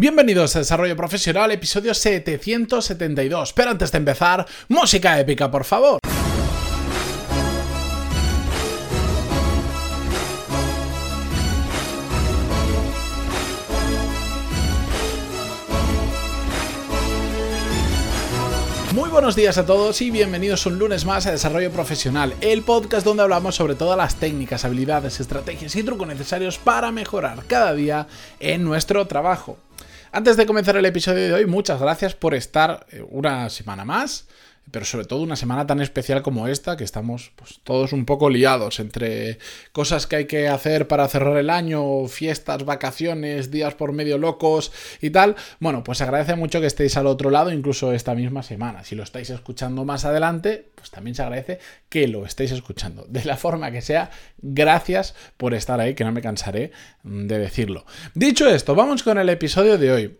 Bienvenidos a Desarrollo Profesional, episodio 772. Pero antes de empezar, música épica, por favor. Muy buenos días a todos y bienvenidos un lunes más a Desarrollo Profesional, el podcast donde hablamos sobre todas las técnicas, habilidades, estrategias y trucos necesarios para mejorar cada día en nuestro trabajo. Antes de comenzar el episodio de hoy, muchas gracias por estar eh, una semana más pero sobre todo una semana tan especial como esta, que estamos pues, todos un poco liados entre cosas que hay que hacer para cerrar el año, fiestas, vacaciones, días por medio locos y tal. Bueno, pues agradece mucho que estéis al otro lado, incluso esta misma semana. Si lo estáis escuchando más adelante, pues también se agradece que lo estéis escuchando. De la forma que sea, gracias por estar ahí, que no me cansaré de decirlo. Dicho esto, vamos con el episodio de hoy.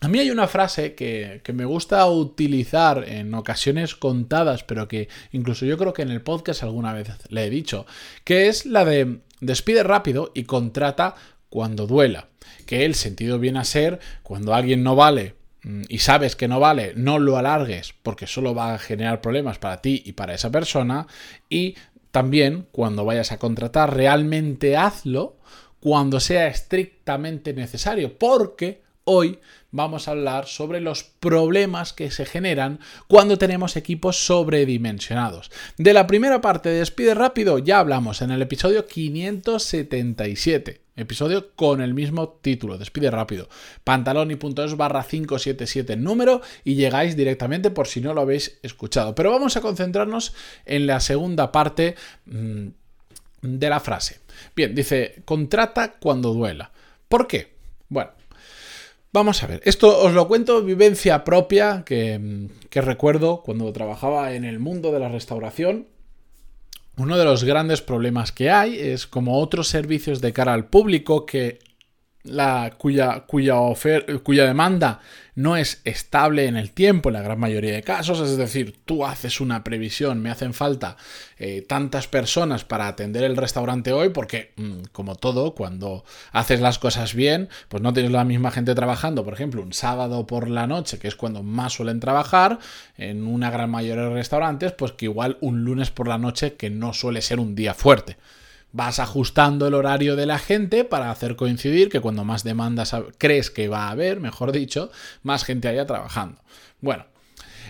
A mí hay una frase que, me gusta utilizar en ocasiones contadas, pero que incluso yo creo que en el podcast alguna vez le he dicho, que es la de despide rápido y contrata cuando duela. Que el sentido viene a ser cuando alguien no vale mm, y sabes que no vale, no lo alargues porque solo va a generar problemas para ti y para esa persona. Y también cuando vayas a contratar, realmente hazlo cuando sea estrictamente necesario, porque hoy vamos a hablar sobre los problemas que se generan cuando tenemos equipos sobredimensionados. De la primera parte de Despide Rápido ya hablamos en el episodio 577. Episodio con el mismo título, Despide Rápido. Pantaloni.es barra 577 número y llegáis directamente por si no lo habéis escuchado. Pero vamos a concentrarnos en la segunda parte mm, de la frase. Bien, dice, contrata cuando duela. ¿Por qué? Bueno, Vamos a ver, esto os lo cuento vivencia propia que, recuerdo cuando trabajaba en el mundo de la restauración. Uno de los grandes problemas que hay es como otros servicios de cara al público que la, cuya, cuya, cuya demanda no es estable en el tiempo en la gran mayoría de casos, es decir, tú haces una previsión, me hacen falta eh, tantas personas para atender el restaurante hoy, porque mm, como todo, cuando haces las cosas bien, pues no tienes la misma gente trabajando, por ejemplo, un sábado por la noche, que es cuando más suelen trabajar, en una gran mayoría de restaurantes, pues que igual un lunes por la noche, que no suele ser un día fuerte vas ajustando el horario de la gente para hacer coincidir que cuando más demandas crees que va a haber, mejor dicho, más gente haya trabajando. Bueno,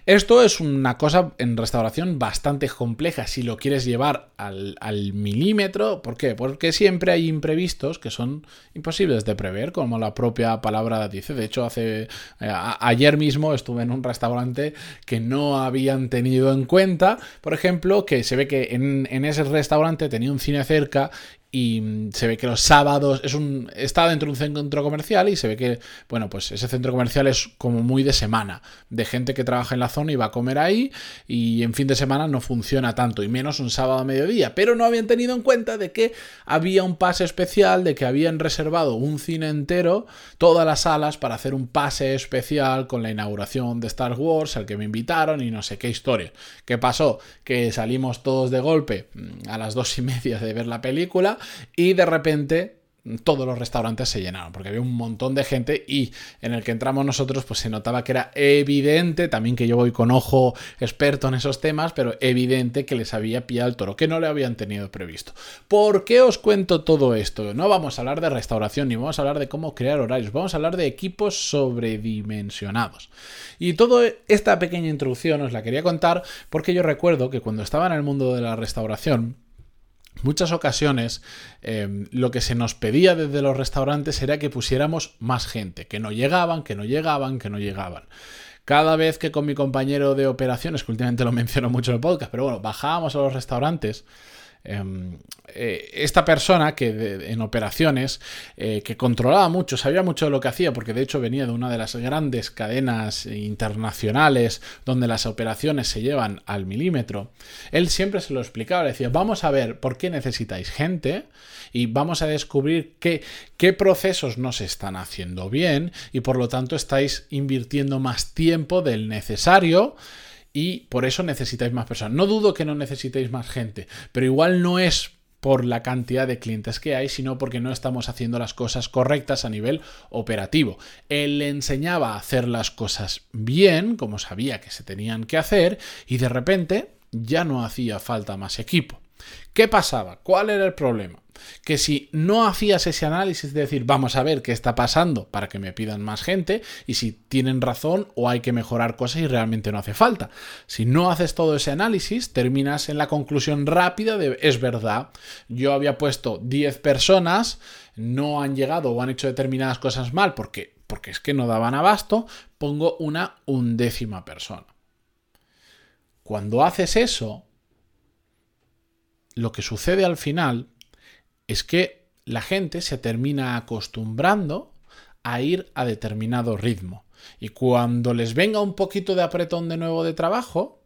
esto es una cosa en restauración bastante compleja si lo quieres llevar al, milímetro. ¿Por qué? Porque siempre hay imprevistos que son imposibles de prever, como la propia palabra dice. De hecho, hace eh, ayer mismo estuve en un restaurante que no habían tenido en cuenta, por ejemplo, que se ve que en, en ese restaurante tenía un cine cerca y mm, se ve que los sábados es un está dentro de un centro comercial y se ve que bueno pues ese centro comercial es como muy de semana de gente que trabaja en la zona y va a comer ahí y en fin de semana no funciona tanto y menos un sábado a mediodía. Pero no habían tenido en cuenta de que había un pase especial de que habían reservado un cine entero todas las salas para hacer un pase especial con la inauguración de Star Wars al que me invitaron y no sé qué historia. Qué pasó que salimos todos de golpe mm, a las dos y media de ver la película y de repente todos los restaurantes se llenaron porque había un montón de gente y en el que entramos nosotros pues se notaba que era evidente, también que yo voy con ojo experto en esos temas, pero evidente que les había pillado el toro, que no le habían tenido previsto. ¿Por qué os cuento todo esto? No vamos a hablar de restauración ni vamos a hablar de cómo crear horarios, vamos a hablar de equipos sobredimensionados. Y toda esta pequeña introducción os la quería contar porque yo recuerdo que cuando estaba en el mundo de la restauración, muchas ocasiones em, lo que se nos pedía desde los restaurantes era que pusiéramos más gente, que no llegaban, que no llegaban, que no llegaban. Cada vez que con mi compañero de operaciones, que últimamente lo menciono mucho en el podcast, pero bueno, bajábamos a los restaurantes, eh, esta persona que en operaciones, eh, que controlaba mucho, sabía mucho de lo que hacía, porque de hecho venía de una de las grandes cadenas internacionales donde las operaciones se llevan al milímetro, él siempre se lo explicaba, le decía, vamos a ver por qué necesitáis gente y vamos a descubrir qué, qué procesos no se están haciendo bien y por lo tanto estáis invirtiendo más tiempo del necesario y por eso necesitáis más personas. No dudo que no necesitéis más gente, pero igual no es por la cantidad de clientes que hay, sino porque no estamos haciendo las cosas correctas a nivel operativo. Él le enseñaba a hacer las cosas bien, como sabía que se tenían que hacer, y de repente ya no hacía falta más equipo. ¿Qué pasaba? ¿Cuál era el problema? Que si no hacías ese análisis de decir, vamos a ver qué está pasando para que me pidan más gente y si tienen razón o hay que mejorar cosas y realmente no hace falta. Si no haces todo ese análisis, terminas en la conclusión rápida de, es verdad, yo había puesto 10 personas, no han llegado o han hecho determinadas cosas mal porque, porque es que no daban abasto, pongo una undécima persona. Cuando haces eso, lo que sucede al final es que la gente se termina acostumbrando a ir a determinado ritmo. Y cuando les venga un poquito de apretón de nuevo de trabajo,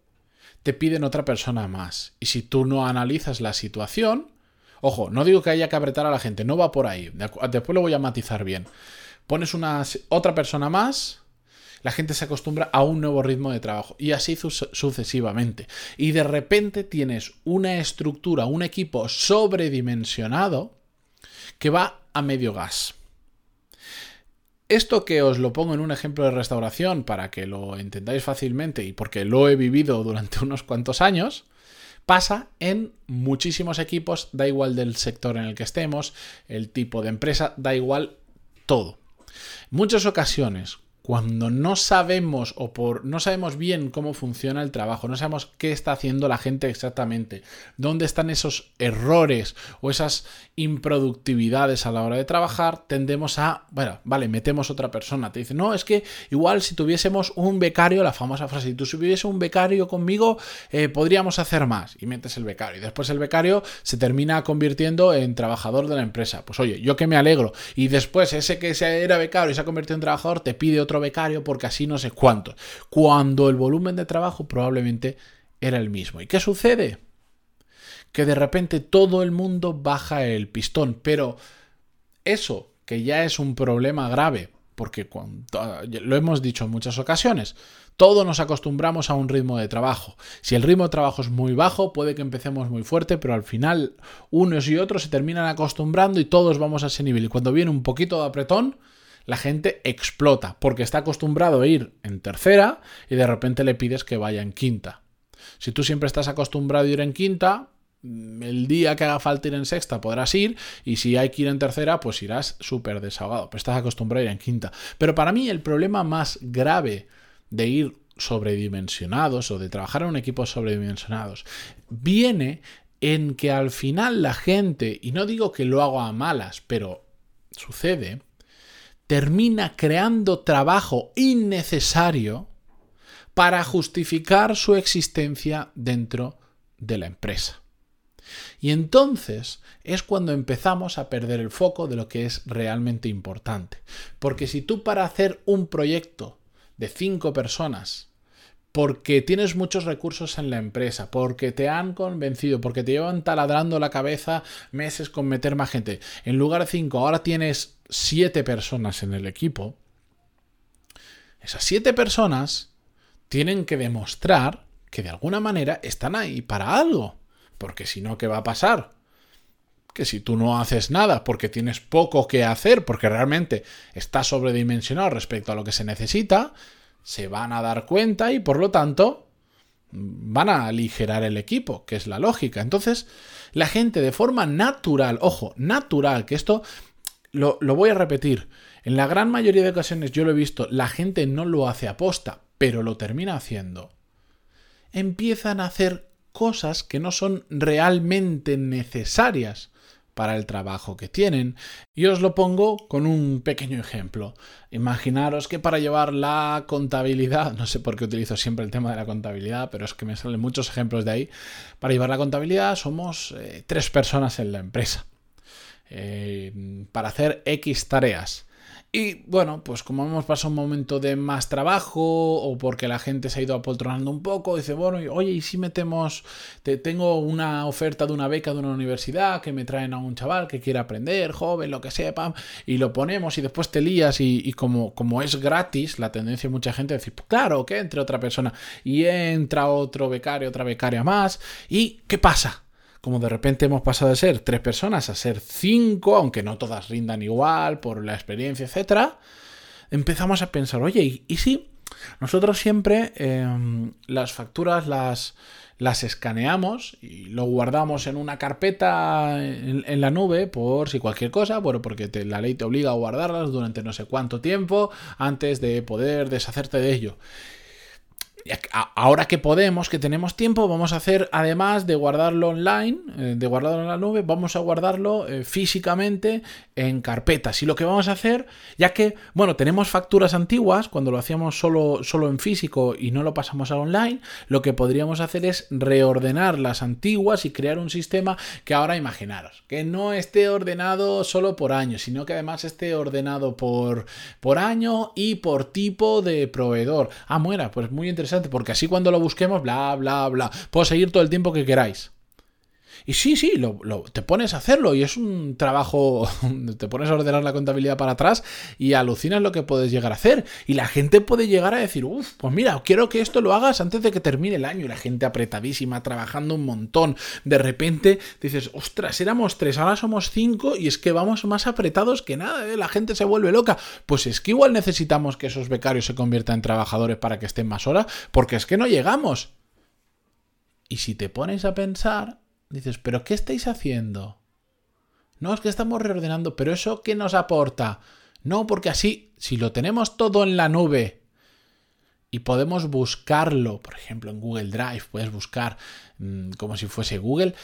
te piden otra persona más. Y si tú no analizas la situación, ojo, no digo que haya que apretar a la gente, no va por ahí. Después lo voy a matizar bien. Pones una otra persona más, la gente se acostumbra a un nuevo ritmo de trabajo y así sucesivamente. Y de repente tienes una estructura, un equipo sobredimensionado que va a medio gas. Esto que os lo pongo en un ejemplo de restauración para que lo entendáis fácilmente y porque lo he vivido durante unos cuantos años, pasa en muchísimos equipos, da igual del sector en el que estemos, el tipo de empresa, da igual todo. Muchas ocasiones, cuando no sabemos o por no sabemos bien cómo funciona el trabajo, no sabemos qué está haciendo la gente exactamente, dónde están esos errores o esas improductividades a la hora de trabajar, tendemos a, bueno, vale, metemos otra persona. Te dice, no, es que igual si tuviésemos un becario, la famosa frase, si tú tuviese un becario conmigo, eh, podríamos hacer más. Y metes el becario. Y después el becario se termina convirtiendo en trabajador de la empresa. Pues oye, yo que me alegro. Y después ese que era becario y se ha convertido en trabajador, te pide otro becario porque así no sé cuánto. Cuando el volumen de trabajo probablemente era el mismo. ¿Y qué sucede? Que de repente todo el mundo baja el pistón, pero eso, que ya es un problema grave, porque lo hemos dicho en muchas ocasiones, todos nos acostumbramos a un ritmo de trabajo. Si el ritmo de trabajo es muy bajo, puede que empecemos muy fuerte, pero al final unos y otros se terminan acostumbrando y todos vamos a ese nivel. Y cuando viene un poquito de apretón, la gente explota porque está acostumbrado a ir en tercera y de repente le pides que vaya en quinta. Si tú siempre estás acostumbrado a ir en quinta, mm, el día que haga falta ir en sexta podrás ir y si hay que ir en tercera pues irás súper desahogado, pero estás acostumbrado a ir en quinta. Pero para mí el problema más grave de ir sobredimensionados o de trabajar en un equipo sobredimensionados viene en que al final la gente, y no digo que lo haga a malas, pero sucede, termina creando trabajo innecesario para justificar su existencia dentro de la empresa. Y entonces es cuando empezamos a perder el foco de lo que es realmente importante. Porque si tú para hacer un proyecto de cinco personas porque tienes muchos recursos en la empresa, porque te han convencido, porque te llevan taladrando la cabeza meses con meter más gente. En lugar de cinco, ahora tienes siete personas en el equipo. Esas siete personas tienen que demostrar que de alguna manera están ahí para algo. Porque si no, ¿qué va a pasar? Que si tú no haces nada porque tienes poco que hacer, porque realmente estás sobredimensionado respecto a lo que se necesita, se van a dar cuenta y por lo tanto van a aligerar el equipo, que es la lógica. Entonces, la gente de forma natural, ojo, natural, que esto lo, voy a repetir, en la gran mayoría de ocasiones yo lo he visto, la gente no lo hace aposta, pero lo termina haciendo. Empiezan a hacer cosas que no son realmente necesarias para el trabajo que tienen. Y os lo pongo con un pequeño ejemplo. Imaginaros que para llevar la contabilidad, no sé por qué utilizo siempre el tema de la contabilidad, pero es que me salen muchos ejemplos de ahí. Para llevar la contabilidad somos eh, tres personas en la empresa. Eh, para hacer X tareas. Y bueno, pues como hemos pasado un momento de más trabajo o porque la gente se ha ido apoltronando un poco, dice, bueno, oye, ¿y si metemos, te, tengo una oferta de una beca de una universidad que me traen a un chaval que quiere aprender, joven, lo que sepa, y lo ponemos y después te lías y, como, como es gratis, la tendencia de mucha gente es decir, pues claro, que entre otra persona y entra otro becario, otra becaria más, ¿y qué pasa? Como de repente hemos pasado de ser tres personas a ser cinco, aunque no todas rindan igual por la experiencia, etcétera, empezamos a pensar, oye, ¿y, si nosotros siempre em, las facturas las, las escaneamos y lo guardamos en una carpeta en, la nube por si cualquier cosa, bueno, porque la ley te obliga a guardarlas durante no sé cuánto tiempo antes de poder deshacerte de ello ahora que podemos, que tenemos tiempo, vamos a hacer, además de guardarlo online, eh, de guardarlo en la nube, vamos a guardarlo eh, físicamente en carpetas. Y lo que vamos a hacer, ya que, bueno, tenemos facturas antiguas, cuando lo hacíamos solo, solo en físico y no lo pasamos a online, lo que podríamos hacer es reordenar las antiguas y crear un sistema que ahora imaginaros, que no esté ordenado solo por año, sino que además esté ordenado por, por año y por tipo de proveedor. Ah, muera, pues muy interesante porque así cuando lo busquemos, bla, bla, bla, puedo seguir todo el tiempo que queráis. Y sí, sí, te pones a hacerlo y es un trabajo, te pones a ordenar la contabilidad para atrás y alucinas lo que puedes llegar a hacer. Y la gente puede llegar a decir, uff, pues mira, quiero que esto lo hagas antes de que termine el año. Y la gente apretadísima, trabajando un montón. De repente dices, ostras, éramos tres, ahora somos cinco y es que vamos más apretados que nada, ¿eh? la gente se vuelve loca. Pues es que igual necesitamos que esos becarios se conviertan en trabajadores para que estén más horas, porque es que no llegamos. Y si te pones a pensar, Dices, ¿pero qué estáis haciendo? No, es que estamos reordenando, pero ¿eso qué nos aporta? No, porque así, si lo tenemos todo en la nube y podemos buscarlo, por ejemplo, en Google Drive, puedes buscar mm, como si fuese Google,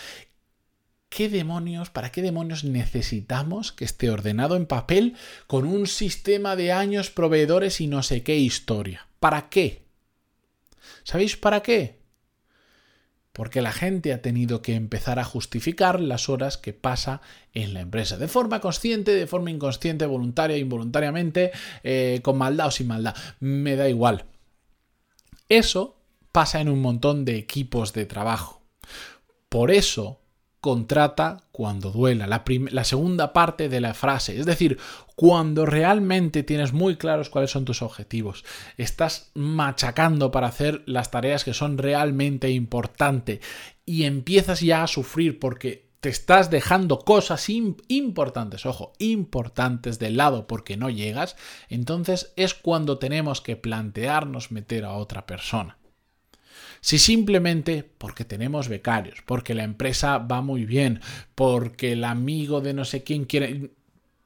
¿qué demonios, para qué demonios necesitamos que esté ordenado en papel con un sistema de años, proveedores y no sé qué historia? ¿Para qué? ¿Sabéis para qué? Porque la gente ha tenido que empezar a justificar las horas que pasa en la empresa, de forma consciente, de forma inconsciente, voluntaria, involuntariamente, eh, con maldad o sin maldad, me da igual. Eso pasa en un montón de equipos de trabajo. Por eso contrata cuando duela, la, segunda parte de la frase, es decir, cuando realmente tienes muy claros cuáles son tus objetivos, estás machacando para hacer las tareas que son realmente importantes y empiezas ya a sufrir porque te estás dejando cosas importantes, ojo, importantes de lado porque no llegas, entonces es cuando tenemos que plantearnos meter a otra persona. Si simplemente porque tenemos becarios, porque la empresa va muy bien, porque el amigo de no sé quién quiere,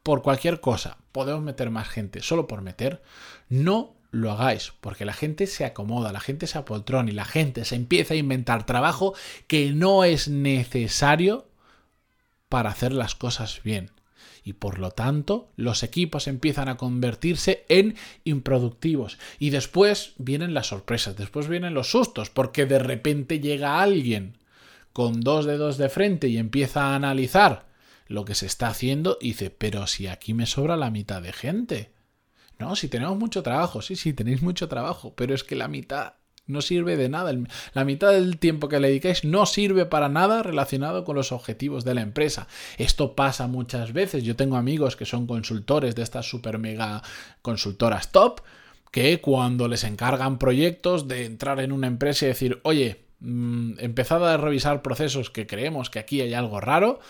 por cualquier cosa, podemos meter más gente solo por meter, no lo hagáis, porque la gente se acomoda, la gente se apoltrona y la gente se empieza a inventar trabajo que no es necesario para hacer las cosas bien y por lo tanto los equipos empiezan a convertirse en improductivos. Y después vienen las sorpresas, después vienen los sustos, porque de repente llega alguien con dos dedos de frente y empieza a analizar lo que se está haciendo y dice, pero si aquí me sobra la mitad de gente. No, si tenemos mucho trabajo, sí, sí, tenéis mucho trabajo, pero es que la mitad no sirve de nada. La mitad del tiempo que le dedicáis no sirve para nada relacionado con los objetivos de la empresa. Esto pasa muchas veces. Yo tengo amigos que son consultores de estas super mega consultoras top que cuando les encargan proyectos de entrar en una empresa y decir, oye, mm, empezad a revisar procesos que creemos que aquí hay algo raro,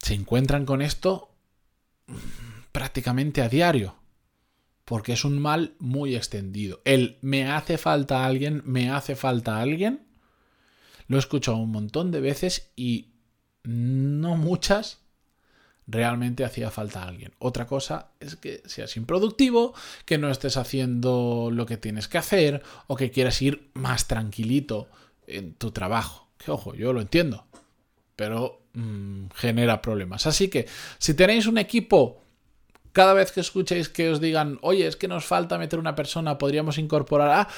se encuentran con esto mm, prácticamente a diario porque es un mal muy extendido. El me hace falta alguien, me hace falta alguien, lo he escuchado un montón de veces y no muchas realmente hacía falta alguien. Otra cosa es que seas improductivo, que no estés haciendo lo que tienes que hacer o que quieras ir más tranquilito en tu trabajo. Que ojo, yo lo entiendo, pero mm, genera problemas. Así que si tenéis un equipo cada vez que escuchéis que os digan, oye, es que nos falta meter una persona, podríamos incorporar a...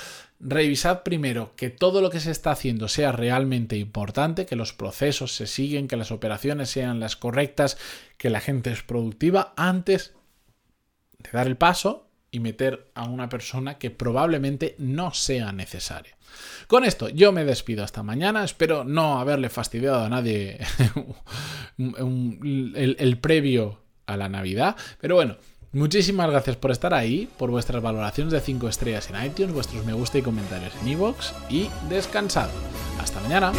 Revisad primero que todo lo que se está haciendo sea realmente importante, que los procesos se siguen, que las operaciones sean las correctas, que la gente es productiva, antes de dar el paso y meter a una persona que probablemente no sea necesaria. Con esto yo me despido hasta mañana, espero no haberle fastidiado a nadie el, el previo a la Navidad. Pero bueno, muchísimas gracias por estar ahí, por vuestras valoraciones de 5 estrellas en iTunes, vuestros me gusta y comentarios en iVoox y descansad. Hasta mañana.